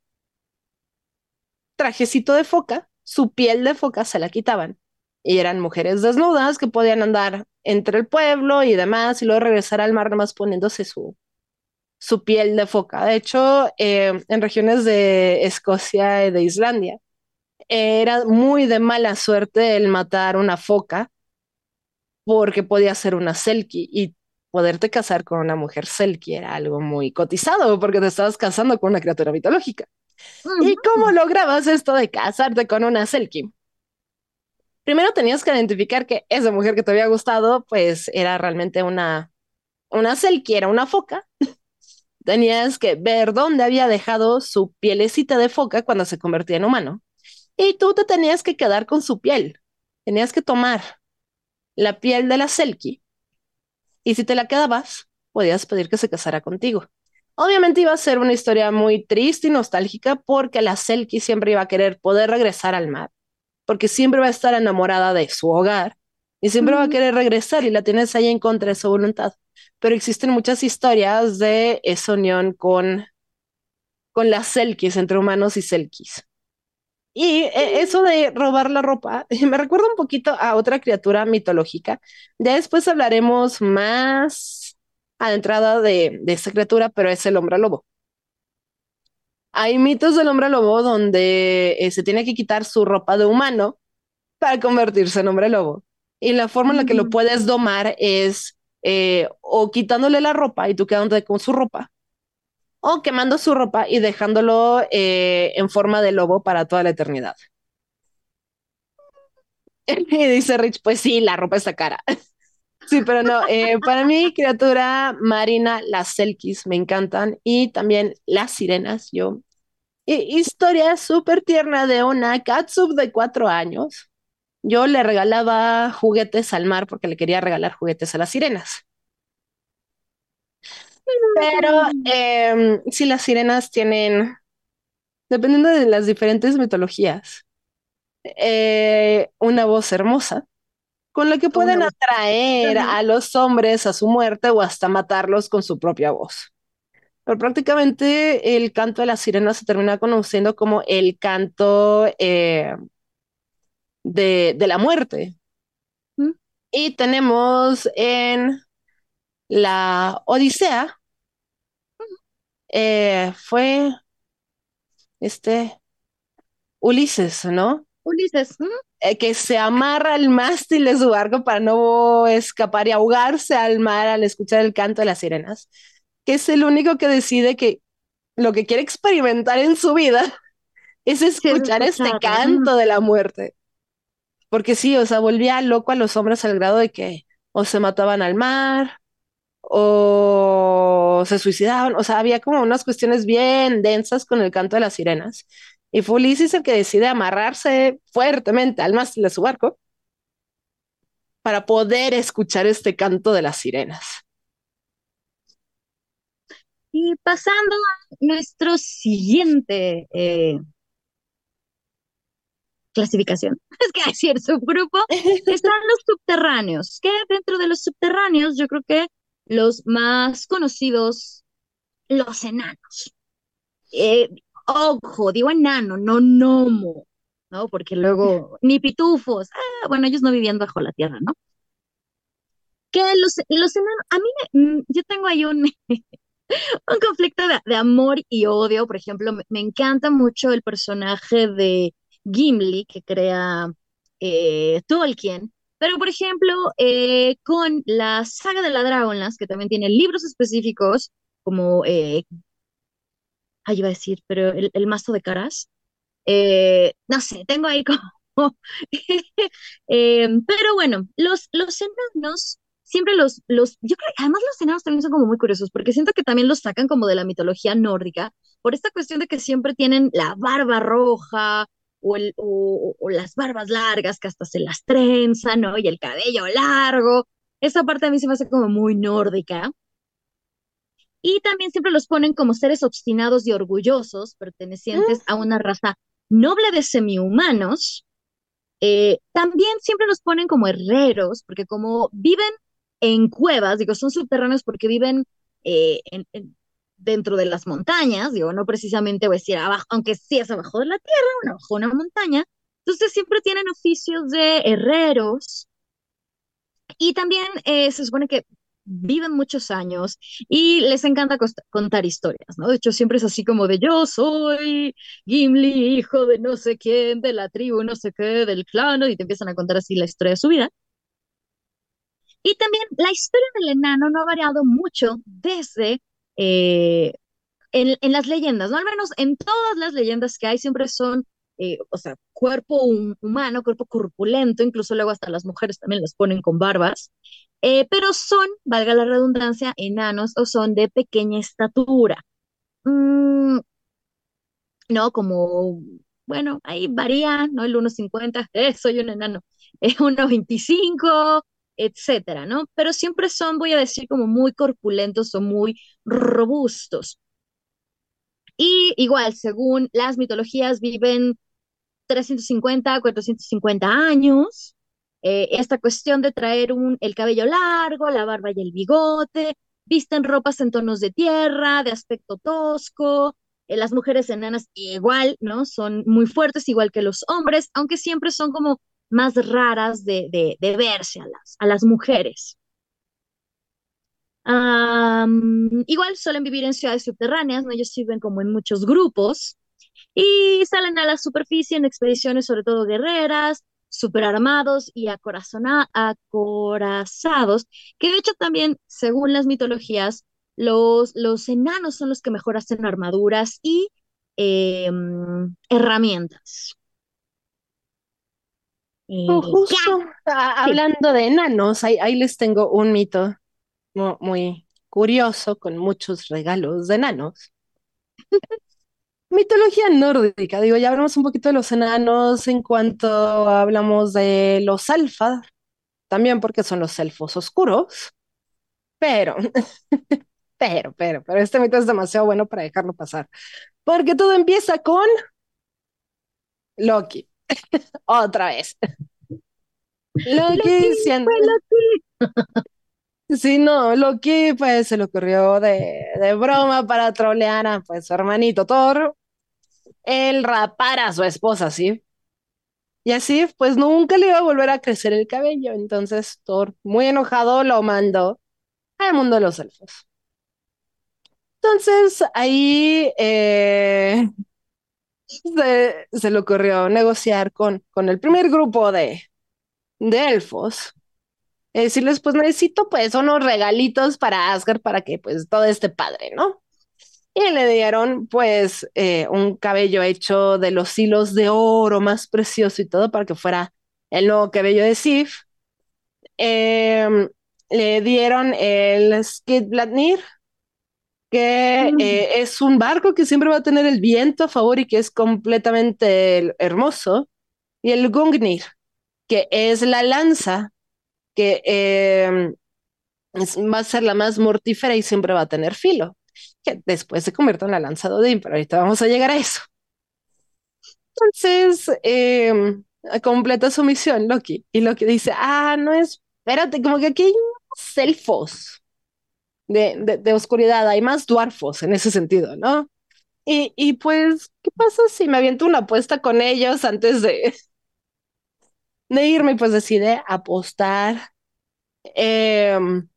trajecito de foca, su piel de foca se la quitaban. Y eran mujeres desnudas que podían andar entre el pueblo y demás, y luego regresar al mar nomás poniéndose su, su piel de foca. De hecho, eh, en regiones de Escocia y de Islandia, era muy de mala suerte el matar una foca porque podía ser una selkie y poderte casar con una mujer selkie era algo muy cotizado porque te estabas casando con una criatura mitológica. ¿Y cómo lograbas esto de casarte con una selkie? Primero tenías que identificar que esa mujer que te había gustado, pues era realmente una, una selkie, era una foca. tenías que ver dónde había dejado su pielecita de foca cuando se convertía en humano. Y tú te tenías que quedar con su piel. Tenías que tomar la piel de la Selkie, y si te la quedabas, podías pedir que se casara contigo. Obviamente iba a ser una historia muy triste y nostálgica porque la Selkie siempre iba a querer poder regresar al mar, porque siempre va a estar enamorada de su hogar y siempre va a querer regresar y la tienes ahí en contra de su voluntad. Pero existen muchas historias de esa unión con, con las Selkies, entre humanos y Selkies. Y eh, eso de robar la ropa me recuerda un poquito a otra criatura mitológica. Ya después hablaremos más adentrada de, de esta criatura, pero es el hombre lobo. Hay mitos del hombre lobo donde eh, se tiene que quitar su ropa de humano para convertirse en hombre lobo. Y la forma en la que lo puedes domar es eh, o quitándole la ropa y tú quedándote con su ropa, o quemando su ropa y dejándolo eh, en forma de lobo para toda la eternidad. Y dice Rich, pues sí, la ropa está cara. Sí, pero no, eh, para mí, criatura marina, las selkies me encantan y también las sirenas. Yo, historia súper tierna de una catsup de cuatro años. Yo le regalaba juguetes al mar porque le quería regalar juguetes a las sirenas. Pero eh, sí, las sirenas tienen, dependiendo de las diferentes mitologías, eh, una voz hermosa con la que pueden atraer a los hombres a su muerte o hasta matarlos con su propia voz. Pero prácticamente el canto de las sirenas se termina conociendo como el canto eh, de, de, la muerte. ¿Mm? Y tenemos en la Odisea, eh, fue este Ulises, ¿no? Ulises. Eh, que se amarra al mástil de su barco para no escapar y ahogarse al mar al escuchar el canto de las sirenas, que es el único que decide que lo que quiere experimentar en su vida es escuchar este canto de la muerte. Porque sí, o sea, volvía loco a los hombres al grado de que o se mataban al mar, o se suicidaban, o sea, había como unas cuestiones bien densas con el canto de las sirenas. Y fue Ulises el que decide amarrarse fuertemente al mástil de su barco para poder escuchar este canto de las sirenas. Y pasando a nuestro siguiente eh, clasificación, es que hay cierto subgrupo, están los subterráneos, que dentro de los subterráneos yo creo que los más conocidos, los enanos. Eh, ojo, digo enano, no gnomo, ¿no? Porque luego, ni pitufos, ah, bueno, ellos no vivían bajo la tierra, ¿no? Que los, los enanos, a mí, mm, yo tengo ahí un, un conflicto de, amor y odio, por ejemplo, me, encanta mucho el personaje de Gimli que crea eh, Tolkien, pero, por ejemplo, eh, con la saga de la Dragonlance, que también tiene libros específicos, como, eh, ay, iba a decir, pero el, mazo de caras, eh, no sé, tengo ahí como... Eh, pero bueno, los, los enanos, siempre los, los, yo creo que además los enanos también son como muy curiosos, porque siento que también los sacan como de la mitología nórdica, por esta cuestión de que siempre tienen la barba roja, o, las barbas largas que hasta se las trenzan, ¿no? Y el cabello largo. Esa parte a mí se me hace como muy nórdica. Y también siempre los ponen como seres obstinados y orgullosos, pertenecientes a una raza noble de semihumanos. Eh, también siempre los ponen como herreros, porque como viven en cuevas, digo, son subterráneos porque viven eh, en, dentro de las montañas, digo, no precisamente voy a decir abajo, aunque sí es abajo de la tierra, o abajo de una montaña. Entonces siempre tienen oficios de herreros y también eh, se supone que viven muchos años y les encanta contar historias, ¿no? De hecho, siempre es así como de yo soy Gimli, hijo de no sé quién, de la tribu, no sé qué, del clan, y te empiezan a contar así la historia de su vida. Y también la historia del enano no ha variado mucho desde eh, en, las leyendas, ¿no? Al menos en todas las leyendas que hay siempre son, eh, o sea, cuerpo humano, cuerpo corpulento, incluso luego hasta las mujeres también las ponen con barbas, eh, pero son, valga la redundancia, enanos o son de pequeña estatura. Mm, no, como, bueno, ahí varía, ¿no? El 1,50, soy un enano, es 1,25, etcétera, ¿no? Pero siempre son, voy a decir, como muy corpulentos o muy robustos. Y igual, según las mitologías, viven 350, 450 años. Eh, esta cuestión de traer un, el cabello largo, la barba y el bigote, visten ropas en tonos de tierra, de aspecto tosco. Eh, las mujeres enanas igual, ¿no? Son muy fuertes, igual que los hombres, aunque siempre son como más raras de, verse a las, a las mujeres. igual suelen vivir en ciudades subterráneas, ¿no? Ellos viven como en muchos grupos y salen a la superficie en expediciones, sobre todo guerreras, superarmados y acorazados, que de hecho también, según las mitologías, los, los enanos son los que mejor hacen armaduras y em, herramientas. Oh, justo hablando de enanos, ahí, les tengo un mito muy, curioso con muchos regalos de enanos. Mitología nórdica, digo, ya hablamos un poquito de los enanos en cuanto hablamos de los alfa, también porque son los elfos oscuros, pero, pero, pero, pero este mito es demasiado bueno para dejarlo pasar, porque todo empieza con Loki. Otra vez. Loki, siendo... Sí, no, Loki pues se le ocurrió de, de broma para trolear a pues, su hermanito Thor, el rapar a su esposa, ¿sí? Y así, pues nunca le iba a volver a crecer el cabello. Entonces Thor, muy enojado, lo mandó al mundo de los elfos. Entonces ahí eh, se, le ocurrió negociar con, con el primer grupo de, de elfos. Y decirles, pues necesito pues unos regalitos para Asgard para que pues todo esté padre, ¿no? Y le dieron pues eh, un cabello hecho de los hilos de oro más precioso y todo para que fuera el nuevo cabello de Sif. Em, le dieron el Skidbladnir, que Mm. eh, es un barco que siempre va a tener el viento a favor y que es completamente hermoso, y el Gungnir, que es la lanza, que eh, es- va a ser la más mortífera y siempre va a tener filo, que después se convierte en la lanza de Odín, pero ahorita vamos a llegar a eso. Entonces, eh, completa su misión Loki, y Loki dice, ah, no, espérate, como que aquí hay elfos de, de, de oscuridad, hay más dwarfos en ese sentido, ¿no? Y, y pues, ¿qué pasa si me aviento una apuesta con ellos antes de, de irme? Pues decide apostar em,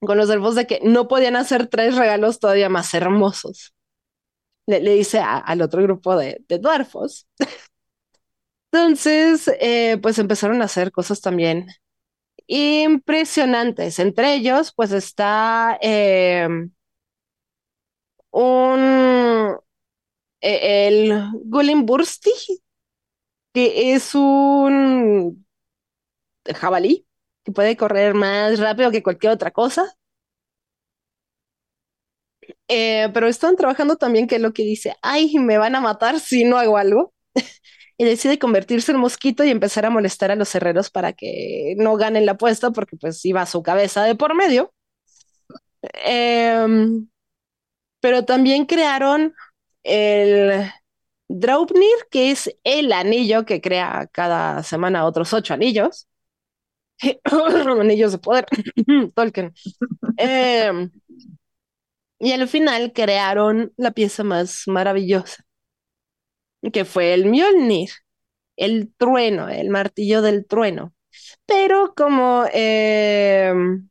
con los elfos de que no podían hacer tres regalos todavía más hermosos. Le, le dice a- al otro grupo de, de. Entonces, eh, pues empezaron a hacer cosas también impresionantes. Entre ellos, pues está em, un eh, el Golembursti, que es un jabalí que puede correr más rápido que cualquier otra cosa. Eh, pero están trabajando también que es lo que dice, ay, me van a matar si no hago algo. Y decide convertirse en mosquito y empezar a molestar a los herreros para que no ganen la apuesta porque pues iba su cabeza de por medio. Em, pero también crearon el Draupnir, que es el anillo que crea cada semana otros ocho anillos. anillos de poder. Tolkien. Em, y al final crearon la pieza más maravillosa, que fue el Mjolnir, el trueno, el martillo del trueno. Pero como em,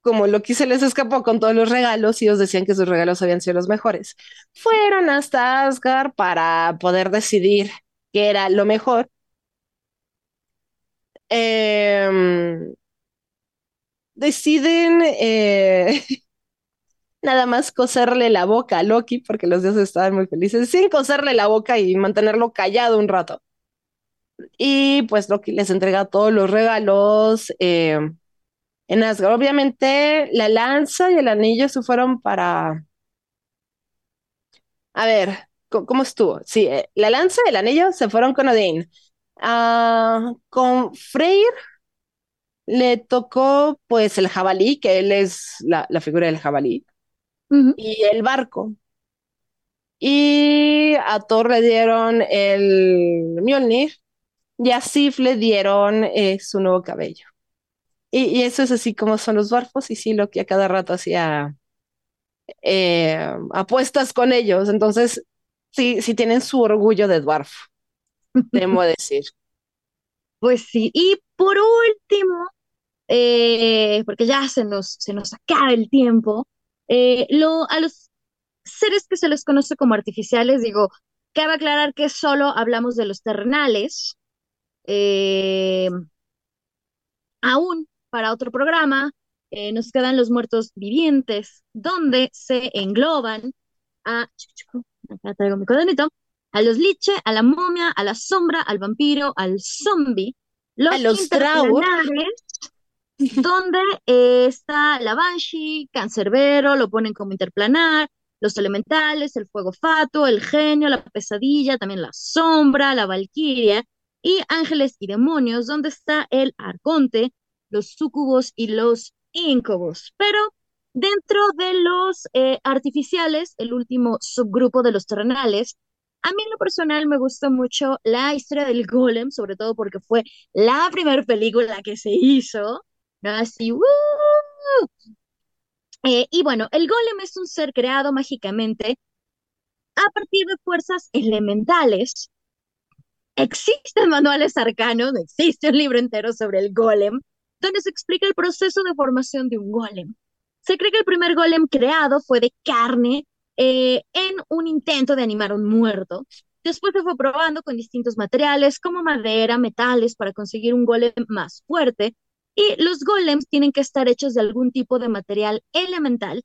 como Loki se les escapó con todos los regalos y ellos decían que sus regalos habían sido los mejores, fueron hasta Asgard para poder decidir qué era lo mejor. Em, deciden eh, nada más coserle la boca a Loki, porque los dioses estaban muy felices, sin coserle la boca y mantenerlo callado un rato. Y pues Loki les entrega todos los regalos. em, en Asgard. Obviamente, la lanza y el anillo se fueron para. A ver, ¿cómo, estuvo? Sí, eh, la lanza y el anillo se fueron con Odín. Ah, con Freyr le tocó, pues, el jabalí, que él es la, la figura del jabalí, y el barco. Y a Thor le dieron el Mjolnir, y a Sif le dieron eh, su nuevo cabello. Y, y eso es así como son los dwarfos, y sí, lo que a cada rato hacía eh, apuestas con ellos. Entonces, sí, sí tienen su orgullo de dwarf, debo decir. Pues sí, y por último, eh, porque ya se nos, se nos acaba el tiempo, eh, lo, a los seres que se les conoce como artificiales, digo, cabe aclarar que solo hablamos de los terrenales. eh, aún para otro programa, eh, nos quedan los muertos vivientes, donde se engloban a, acá traigo mi cuadernito, a los liche, a la momia, a la sombra, al vampiro, al zombie, los, A los donde eh, está la Banshee, Cancerbero, lo ponen como interplanar, los elementales, el fuego fato, el genio, la pesadilla, también la sombra, la valquiria, y ángeles y demonios, donde está el arconte, los sucubos y los íncubos. Pero dentro de los eh, artificiales, el último subgrupo de los terrenales, a mí en lo personal me gusta mucho la historia del golem, sobre todo porque fue la primera película que se hizo, ¿no? Así. Eh, y bueno, el golem es un ser creado mágicamente a partir de fuerzas elementales. Existen manuales arcanos, existe un libro entero sobre el golem, donde se explica el proceso de formación de un golem. Se cree que el primer golem creado fue de carne eh, en un intento de animar a un muerto. Después se fue probando con distintos materiales como madera, metales, para conseguir un golem más fuerte. Y los golems tienen que estar hechos de algún tipo de material elemental.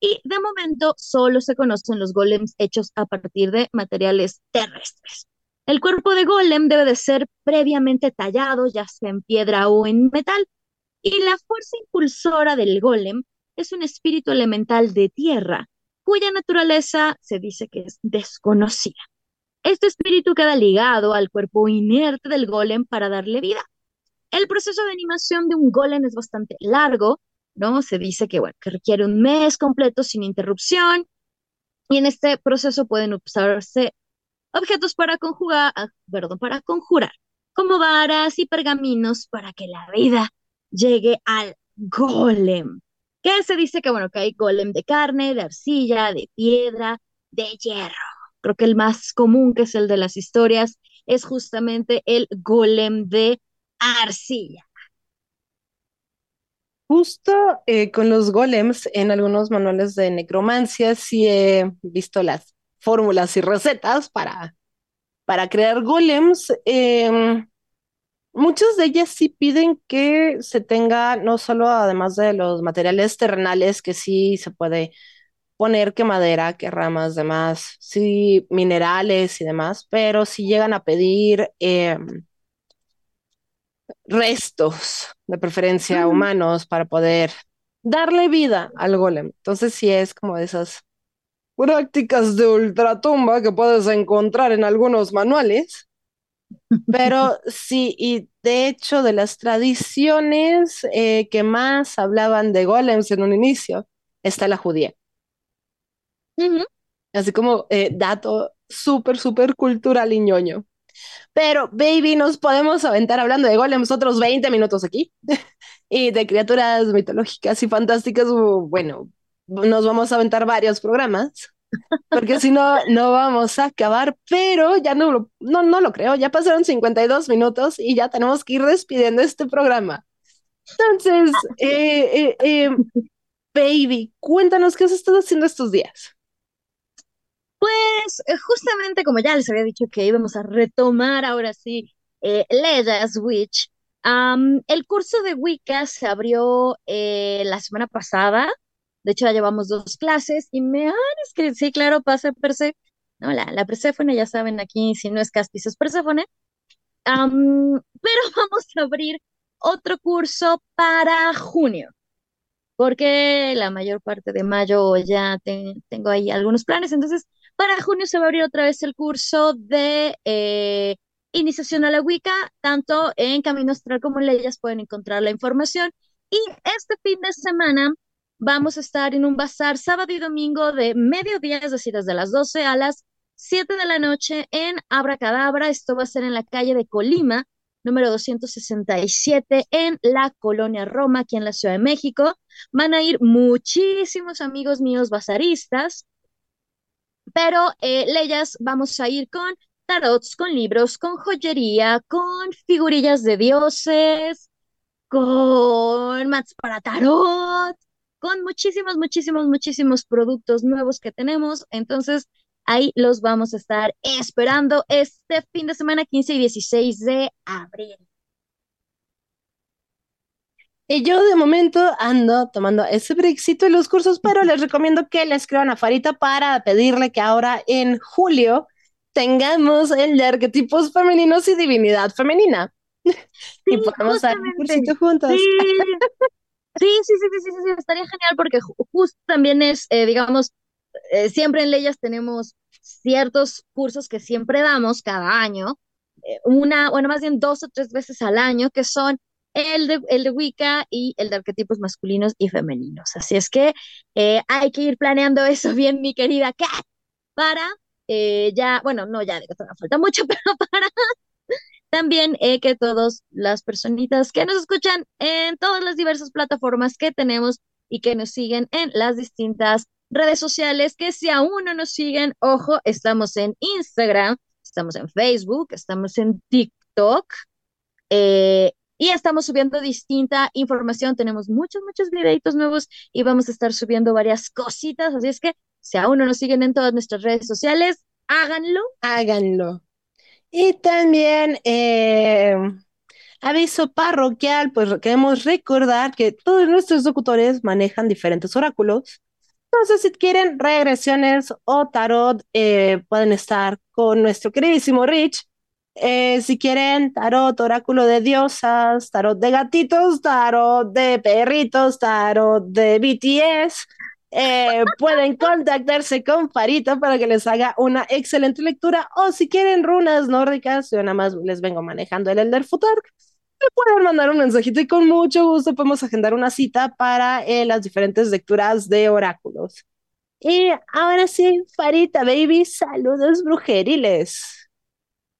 Y de momento solo se conocen los golems hechos a partir de materiales terrestres. El cuerpo de golem debe de ser previamente tallado, ya sea en piedra o en metal, y la fuerza impulsora del golem es un espíritu elemental de tierra, cuya naturaleza se dice que es desconocida. Este espíritu queda ligado al cuerpo inerte del golem para darle vida. El proceso de animación de un golem es bastante largo, ¿no? Se dice que, bueno, que requiere un mes completo sin interrupción, y en este proceso pueden usarse objetos para conjugar, ah, perdón, para conjurar, como varas y pergaminos para que la vida llegue al golem. Que se dice que, bueno, que hay golem de carne, de arcilla, de piedra, de hierro. Creo que el más común, que es el de las historias, es justamente el golem de arcilla. Justo eh, con los golems en algunos manuales de necromancia sí he visto las fórmulas y recetas para, para crear golems. Em, muchas de ellas sí piden que se tenga, no solo además de los materiales terrenales, que sí se puede poner que madera, que ramas, demás, sí minerales y demás, pero si llegan a pedir em, restos, de preferencia humanos, para poder darle vida al golem. Entonces sí es como de esas prácticas de ultratumba que puedes encontrar en algunos manuales. Pero sí, y de hecho de las tradiciones eh, que más hablaban de golems en un inicio, está la judía. Así como eh, dato súper, súper cultural y ñoño. Pero, baby, nos podemos aventar hablando de golems otros 20 minutos aquí. y de criaturas mitológicas y fantásticas, bueno, nos vamos a aventar varios programas. Porque si no, no vamos a acabar, pero ya no lo, no, no lo creo. Ya pasaron 52 minutos y ya tenemos que ir despidiendo este programa. Entonces, eh, eh, eh, baby, cuéntanos qué has estado haciendo estos días. Pues eh, justamente como ya les había dicho que íbamos a retomar ahora sí eh, Witch, el curso de Wicca se abrió eh, la semana pasada, de hecho ya llevamos dos clases y me han escrito, sí, claro, pasa Perse, no, la, la Perséfone, ya saben aquí, si no es Caspis es Perséfone, pero vamos a abrir otro curso para junio porque la mayor parte de mayo ya tengo ahí algunos planes, entonces para junio se va a abrir otra vez el curso de eh, iniciación a la Wicca, tanto en Camino Astral como en Leyes pueden encontrar la información. Y este fin de semana vamos a estar en un bazar sábado y domingo de mediodía, es decir, desde las 12 a las 7 de la noche en Abracadabra. Esto va a ser en la calle de Colima, número 267 en la colonia Roma, aquí en la Ciudad de México. Van a ir muchísimos amigos míos bazaristas pero eh, Leyas vamos a ir con tarots, con libros, con joyería, con figurillas de dioses, con mats para tarot, con muchísimos, muchísimos, muchísimos productos nuevos que tenemos. Entonces, ahí los vamos a estar esperando este fin de semana 15 y 16 de abril. Y yo de momento ando tomando ese brexito en los cursos, pero les recomiendo que le escriban a Farita para pedirle que ahora en julio tengamos el de arquetipos femeninos y divinidad femenina. y podamos dar un cursito juntos. Sí. Sí, sí, sí, sí, estaría genial porque justo también es, eh, digamos, eh, siempre en Leyes tenemos ciertos cursos que siempre damos cada año, eh, una, bueno, más bien dos o tres veces al año, que son el de, el de Wicca y el de arquetipos masculinos y femeninos. Así es que eh, hay que ir planeando eso bien, mi querida Kat, para eh, ya, bueno, no, ya digo, todavía falta mucho, pero para también eh, que todas las personitas que nos escuchan en todas las diversas plataformas que tenemos y que nos siguen en las distintas redes sociales, que si aún no nos siguen, ojo, estamos en Instagram, estamos en Facebook, estamos en TikTok, eh, y estamos subiendo distinta información. Tenemos muchos, muchos videitos nuevos y vamos a estar subiendo varias cositas. Así es que si aún no nos siguen en todas nuestras redes sociales, háganlo. Háganlo. Y también eh, aviso parroquial, pues queremos recordar que todos nuestros locutores manejan diferentes oráculos. Entonces, si quieren regresiones o tarot, eh, pueden estar con nuestro queridísimo Rich Eh, si quieren tarot, oráculo de diosas, tarot de gatitos, tarot de perritos, tarot de BTS, eh, pueden contactarse con Farita para que les haga una excelente lectura o si quieren runas nórdicas, yo nada más les vengo manejando el Elder Futark, me pueden mandar un mensajito y con mucho gusto podemos agendar una cita para eh, las diferentes lecturas de oráculos. Y ahora sí, Farita, baby, saludos brujeriles.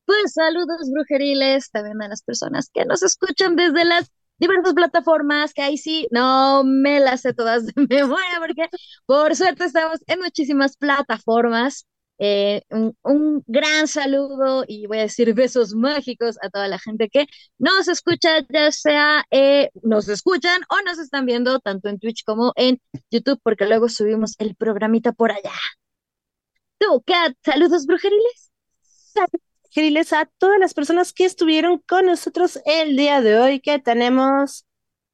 Pues saludos brujeriles también a las personas que nos escuchan desde las diversas plataformas que ahí sí no me las sé todas de memoria porque por suerte estamos en muchísimas plataformas. Eh, un, gran saludo y voy a decir besos mágicos a toda la gente que nos escucha, ya sea eh, nos escuchan o nos están viendo tanto en Twitch como en YouTube, porque luego subimos el programita por allá. ¿Tú, Kat? ¿Saludos brujeriles? Brujeriles a todas las personas que estuvieron con nosotros el día de hoy, que tenemos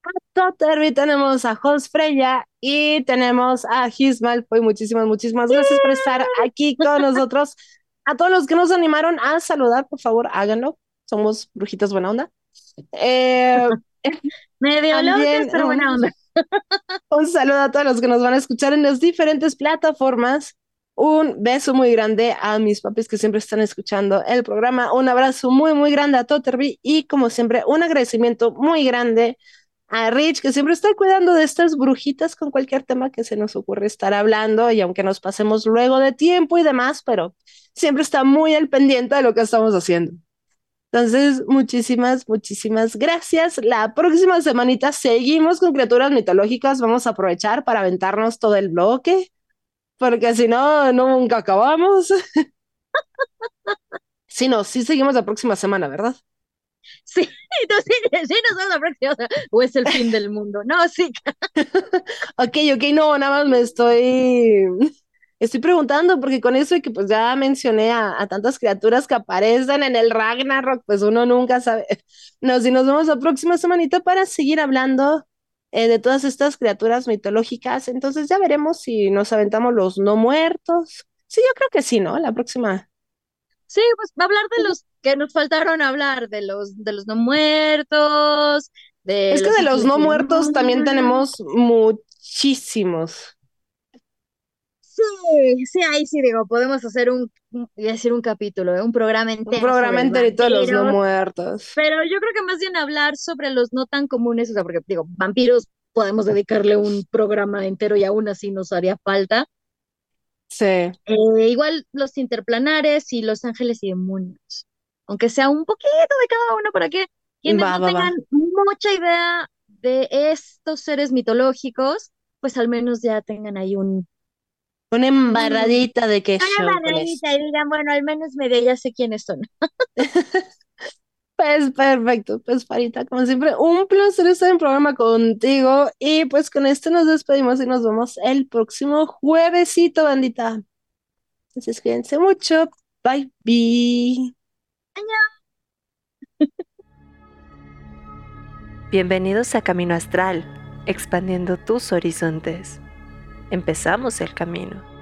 a Totterby, tenemos a Jos Freya y tenemos a Gismal. Pues muchísimas, muchísimas gracias por estar aquí con nosotros. A todos los que nos animaron a saludar, por favor, háganlo. Somos brujitas buena onda. Eh, Medio también, pero buena onda. Un saludo a todos los que nos van a escuchar en las diferentes plataformas. Un beso muy grande a mis papis que siempre están escuchando el programa. Un abrazo muy, muy grande a Totterby y como siempre, un agradecimiento muy grande a Rich, que siempre está cuidando de estas brujitas con cualquier tema que se nos ocurre estar hablando y aunque nos pasemos luego de tiempo y demás, pero siempre está muy al pendiente de lo que estamos haciendo. Entonces, muchísimas, muchísimas gracias. La próxima semanita seguimos con criaturas mitológicas. Vamos a aprovechar para aventarnos todo el bloque porque si no, nunca acabamos. sí, no, sí seguimos la próxima semana, ¿verdad? Sí, entonces sí, nos vemos la próxima, o es el fin del mundo. No, sí. ok, ok, no, nada más me estoy, estoy preguntando, porque con eso de que pues ya mencioné a, a, tantas criaturas que aparecen en el Ragnarok, pues uno nunca sabe. No, si nos vemos la próxima semanita para seguir hablando eh, de todas estas criaturas mitológicas. Entonces ya veremos si nos aventamos los no muertos. Sí, yo creo que sí, ¿no? La próxima. Sí, pues va a hablar de los que nos faltaron hablar, de los, de los no muertos. De es que de los no muertos también tenemos muchísimos. Sí, sí, ahí sí digo, podemos hacer un, decir un capítulo, ¿eh? un programa entero. Un programa entero de los no muertos. Pero yo creo que más bien hablar sobre los no tan comunes, o sea, porque digo, vampiros podemos dedicarle un programa entero y aún así nos haría falta. Sí. Eh, igual los interplanares y los ángeles y demonios. Aunque sea un poquito de cada uno para que quienes no tengan mucha idea de estos seres mitológicos, pues al menos ya tengan ahí un, una embarradita de queso. Una embarradita y digan, bueno, al menos medio ya sé quiénes son. Pues perfecto, pues Farita, como siempre, un placer estar en programa contigo y pues con esto nos despedimos y nos vemos el próximo juevesito, bandita. Entonces cuídense mucho, bye bye. Bienvenidos a Camino Astral, expandiendo tus horizontes. Empezamos el camino.